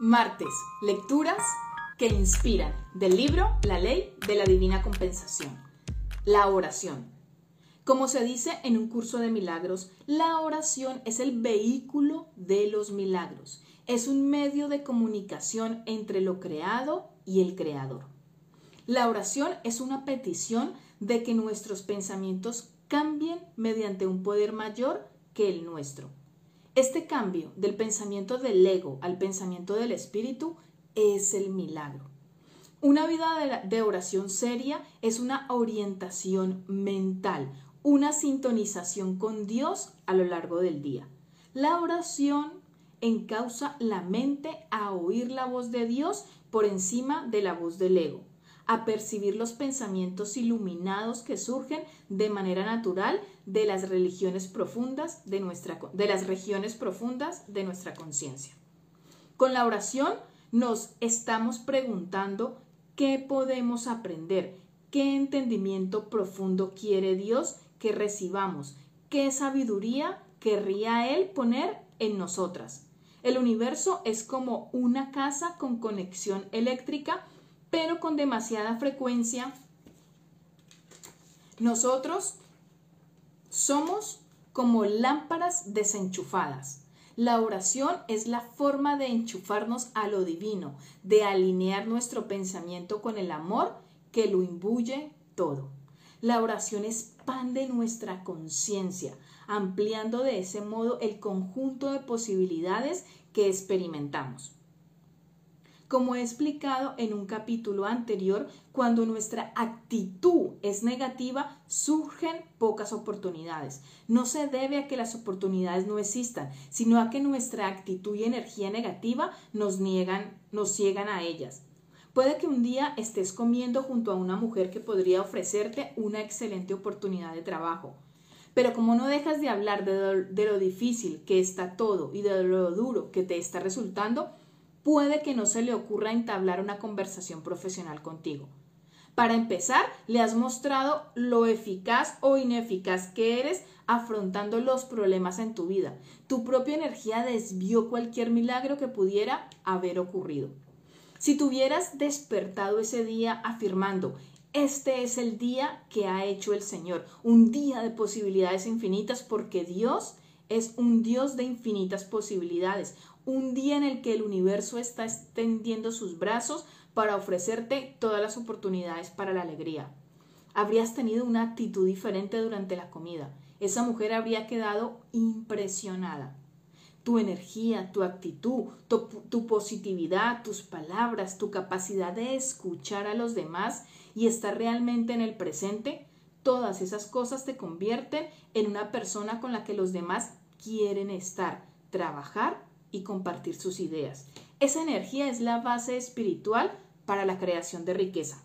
Martes, lecturas que inspiran del libro La ley de la divina compensación. La oración. Como se dice en un curso de milagros, la oración es el vehículo de los milagros. Es un medio de comunicación entre lo creado y el creador. La oración es una petición de que nuestros pensamientos cambien mediante un poder mayor que el nuestro. Este cambio del pensamiento del ego al pensamiento del espíritu es el milagro. Una vida de, oración seria es una orientación mental, una sintonización con Dios a lo largo del día. La oración encausa la mente a oír la voz de Dios por encima de la voz del ego a percibir los pensamientos iluminados que surgen de manera natural de las religiones profundas de nuestra de las regiones profundas de nuestra conciencia. Con la oración nos estamos preguntando qué podemos aprender, qué entendimiento profundo quiere Dios que recibamos, qué sabiduría querría Él poner en nosotras. El universo es como una casa con conexión eléctrica pero con demasiada frecuencia nosotros somos como lámparas desenchufadas. La oración es la forma de enchufarnos a lo divino, de alinear nuestro pensamiento con el amor que lo imbuye todo. La oración expande nuestra conciencia, ampliando de ese modo el conjunto de posibilidades que experimentamos. Como he explicado en un capítulo anterior, cuando nuestra actitud es negativa, surgen pocas oportunidades. No se debe a que las oportunidades no existan, sino a que nuestra actitud y energía negativa nos niegan, nos ciegan a ellas. Puede que un día estés comiendo junto a una mujer que podría ofrecerte una excelente oportunidad de trabajo. Pero como no dejas de hablar de de lo difícil que está todo y de lo duro que te está resultando, puede que no se le ocurra entablar una conversación profesional contigo. Para empezar, le has mostrado lo eficaz o ineficaz que eres afrontando los problemas en tu vida. Tu propia energía desvió cualquier milagro que pudiera haber ocurrido. Si tuvieras despertado ese día afirmando, este es el día que ha hecho el Señor, un día de posibilidades infinitas porque Dios es un Dios de infinitas posibilidades, un día en el que el universo está extendiendo sus brazos para ofrecerte todas las oportunidades para la alegría. Habrías tenido una actitud diferente durante la comida. Esa mujer habría quedado impresionada. Tu energía, tu actitud, tu, positividad, tus palabras, tu capacidad de escuchar a los demás y estar realmente en el presente, todas esas cosas te convierten en una persona con la que los demás quieren estar, trabajar y compartir sus ideas. Esa energía es la base espiritual para la creación de riqueza.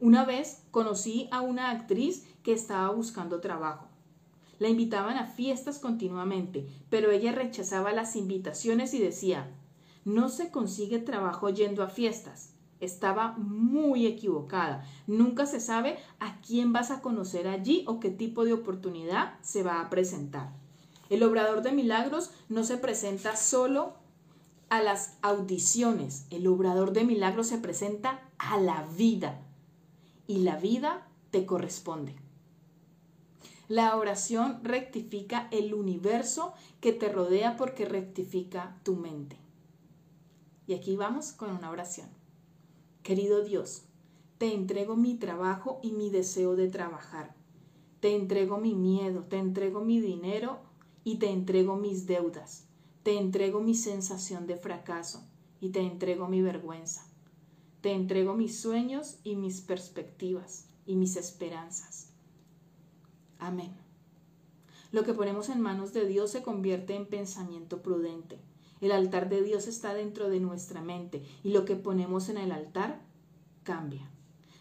Una vez conocí a una actriz que estaba buscando trabajo. La invitaban a fiestas continuamente, pero ella rechazaba las invitaciones y decía, no se consigue trabajo yendo a fiestas. Estaba muy equivocada. Nunca se sabe a quién vas a conocer allí o qué tipo de oportunidad se va a presentar. El obrador de milagros no se presenta solo a las audiciones, el obrador de milagros se presenta a la vida y la vida te corresponde. La oración rectifica el universo que te rodea porque rectifica tu mente. Y aquí vamos con una oración. Querido Dios, te entrego mi trabajo y mi deseo de trabajar. Te entrego mi miedo, te entrego mi dinero y te entrego mis deudas, te entrego mi sensación de fracaso y te entrego mi vergüenza. Te entrego mis sueños y mis perspectivas y mis esperanzas. Amén. Lo que ponemos en manos de Dios se convierte en pensamiento prudente. El altar de Dios está dentro de nuestra mente y lo que ponemos en el altar cambia.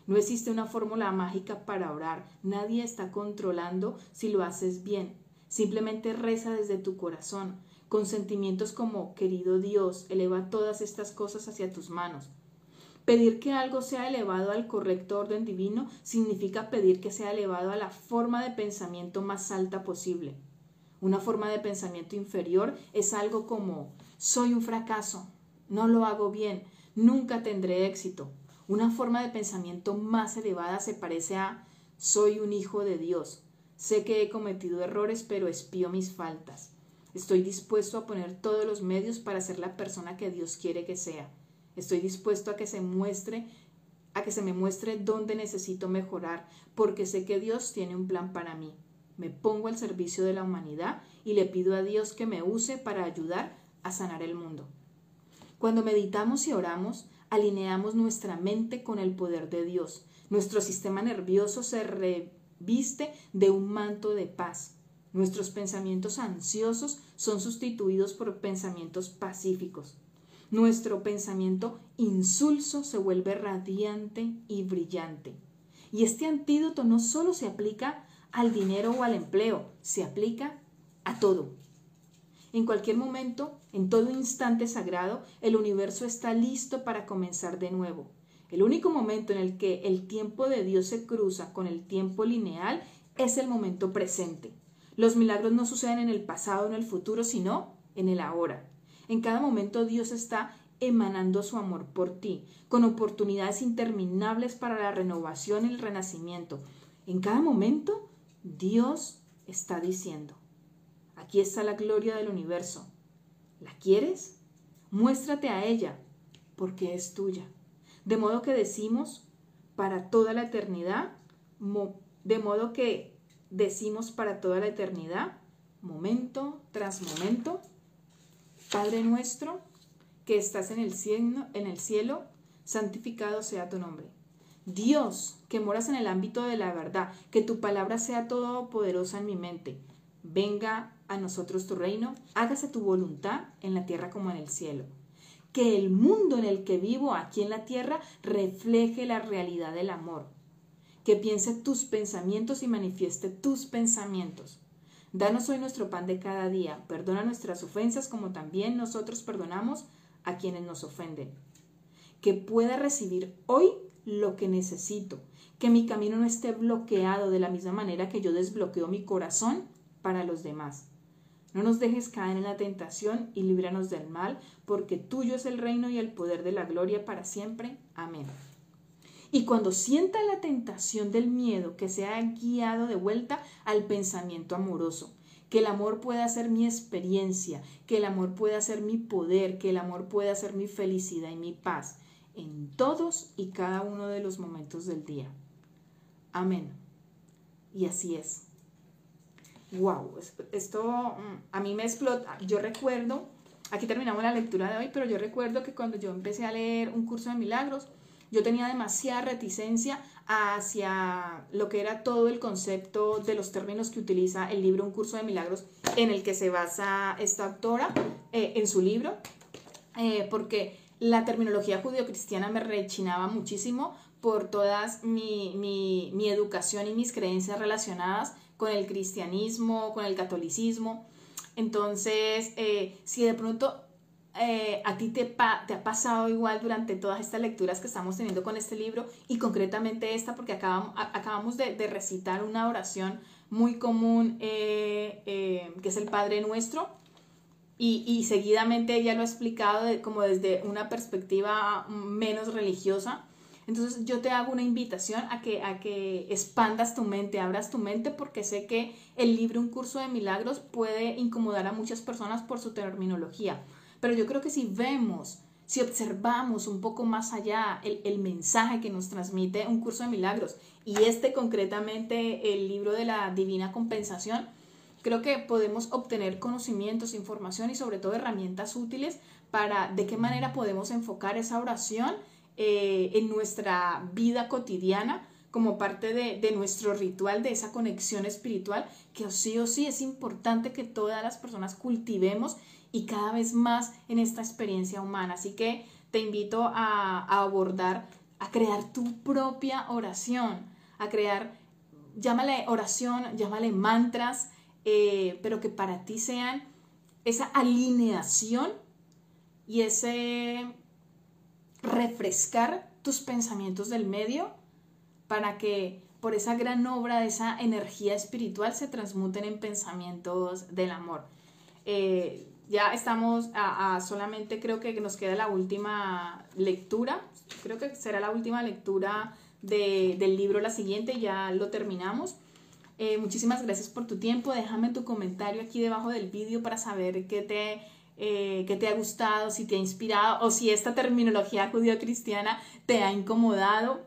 No existe una fórmula mágica para orar. Nadie está controlando si lo haces bien Simplemente reza desde tu corazón, con sentimientos como, querido Dios, eleva todas estas cosas hacia tus manos. Pedir que algo sea elevado al correcto orden divino significa pedir que sea elevado a la forma de pensamiento más alta posible. Una forma de pensamiento inferior es algo como soy un fracaso, no lo hago bien, nunca tendré éxito. Una forma de pensamiento más elevada se parece a soy un hijo de Dios. Sé que he cometido errores, pero espío mis faltas. Estoy dispuesto a poner todos los medios para ser la persona que Dios quiere que sea. Estoy dispuesto a que se muestre, a que se me muestre dónde necesito mejorar, porque sé que Dios tiene un plan para mí. Me pongo al servicio de la humanidad y le pido a Dios que me use para ayudar a sanar el mundo. Cuando meditamos y oramos, alineamos nuestra mente con el poder de Dios. Nuestro sistema nervioso se reviste de un manto de paz. Nuestros pensamientos ansiosos son sustituidos por pensamientos pacíficos. Nuestro pensamiento insulso se vuelve radiante y brillante. Y este antídoto no solo se aplica al dinero o al empleo, se aplica a todo. En cualquier momento, en todo instante sagrado, el universo está listo para comenzar de nuevo. El único momento en el que el tiempo de Dios se cruza con el tiempo lineal es el momento presente. Los milagros no suceden en el pasado en el futuro, sino en el ahora. En cada momento Dios está emanando su amor por ti, con oportunidades interminables para la renovación y el renacimiento. En cada momento Dios está diciendo, aquí está la gloria del universo. ¿La quieres? Muéstrate a ella, porque es tuya. De modo que decimos para toda la eternidad, de modo que decimos para toda la eternidad, momento tras momento, Padre nuestro, que estás en el cielo, en el cielo, santificado sea tu nombre. Dios, que moras en el ámbito de la verdad, que tu palabra sea todopoderosa en mi mente. Venga a nosotros tu reino, hágase tu voluntad en la tierra como en el cielo. Que el mundo en el que vivo aquí en la tierra refleje la realidad del amor. Que piense tus pensamientos y manifieste tus pensamientos. Danos hoy nuestro pan de cada día. Perdona nuestras ofensas como también nosotros perdonamos a quienes nos ofenden. Que pueda recibir hoy lo que necesito. Que mi camino no esté bloqueado de la misma manera que yo desbloqueo mi corazón para los demás. No nos dejes caer en la tentación y líbranos del mal, porque tuyo es el reino y el poder de la gloria para siempre. Amén. Y cuando sienta la tentación del miedo, que sea guiado de vuelta al pensamiento amoroso, que el amor pueda ser mi experiencia, que el amor pueda ser mi poder, que el amor pueda ser mi felicidad y mi paz en todos y cada uno de los momentos del día. Amén. Y así es wow, esto mm, a mí me explota. Yo recuerdo, aquí terminamos la lectura de hoy, pero yo recuerdo que cuando yo empecé a leer un curso de milagros, yo tenía demasiada reticencia hacia lo que era todo el concepto de los términos que utiliza el libro Un curso de milagros en el que se basa esta autora eh, en su libro, eh, porque la terminología judio-cristiana me rechinaba muchísimo por todas mi, mi, mi educación y mis creencias relacionadas con el cristianismo, con el catolicismo. Entonces, eh, si de pronto eh, a ti te, ha pasado igual durante todas estas lecturas que estamos teniendo con este libro y concretamente esta, porque acabamos, de, recitar una oración muy común eh, que es el Padre Nuestro. Y, seguidamente ella lo ha explicado como desde una perspectiva menos religiosa, entonces yo te hago una invitación a que, a que expandas tu mente, abras tu mente, porque sé que el libro Un curso de milagros puede incomodar a muchas personas por su terminología. Pero yo creo que si vemos, si observamos un poco más allá el, el mensaje que nos transmite un curso de milagros y este concretamente el libro de la divina compensación, creo que podemos obtener conocimientos, información y sobre todo herramientas útiles para de qué manera podemos enfocar esa oración eh, en nuestra vida cotidiana como parte de, nuestro ritual, de esa conexión espiritual, que sí o sí es importante que todas las personas cultivemos y cada vez más en esta experiencia humana. Así que te invito a, abordar, a crear tu propia oración, a crear, llámale oración, llámale mantras, eh, pero que para ti sean esa alineación y ese refrescar tus pensamientos del medio para que por esa gran obra de esa energía espiritual se transmuten en pensamientos del amor. Eh, ya estamos a, solamente creo que nos queda la última lectura, creo que será la última lectura del libro la siguiente, ya lo terminamos. Eh, muchísimas gracias por tu tiempo, déjame tu comentario aquí debajo del vídeo para saber qué te, eh, qué te ha gustado, si te ha inspirado o si esta terminología judío-cristiana te ha incomodado.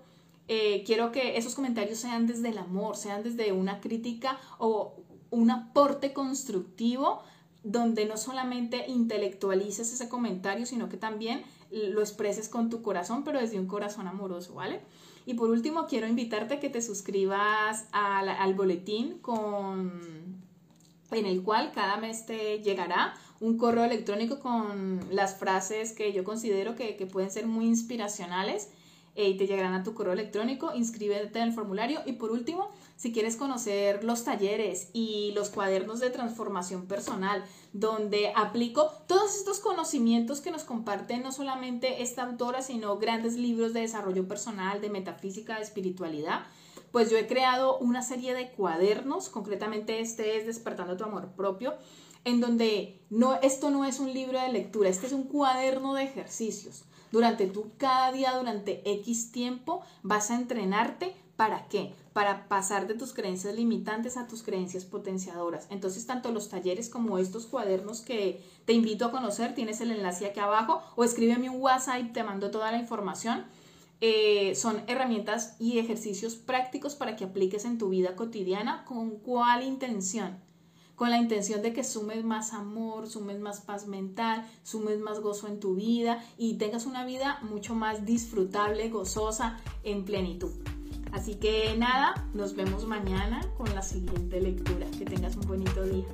Eh, quiero que esos comentarios sean desde el amor, sean desde una crítica o un aporte constructivo donde no solamente intelectualices ese comentario, sino que también lo expreses con tu corazón, pero desde un corazón amoroso, ¿vale? Y por último, quiero invitarte a que te suscribas al, boletín con, en el cual cada mes te llegará un correo electrónico con las frases que yo considero que, que pueden ser muy inspiracionales y te llegarán a tu correo electrónico, inscríbete en el formulario. Y por último, si quieres conocer los talleres y los cuadernos de transformación personal, donde aplico todos estos conocimientos que nos comparten no solamente esta autora, sino grandes libros de desarrollo personal, de metafísica, de espiritualidad, pues yo he creado una serie de cuadernos, concretamente este es Despertando tu Amor Propio, en donde no, esto no es un libro de lectura, este es un cuaderno de ejercicios durante tú cada día, durante X tiempo, vas a entrenarte. ¿Para qué? Para pasar de tus creencias limitantes a tus creencias potenciadoras. Entonces, tanto los talleres como estos cuadernos que te invito a conocer, tienes el enlace aquí abajo o escríbeme un WhatsApp y te mando toda la información. Eh, son herramientas y ejercicios prácticos para que apliques en tu vida cotidiana. ¿Con cuál intención? Con la intención de que sumes más amor, sumes más paz mental, sumes más gozo en tu vida y tengas una vida mucho más disfrutable, gozosa, en plenitud. Así que nada, nos vemos mañana con la siguiente lectura. Que tengas un bonito día.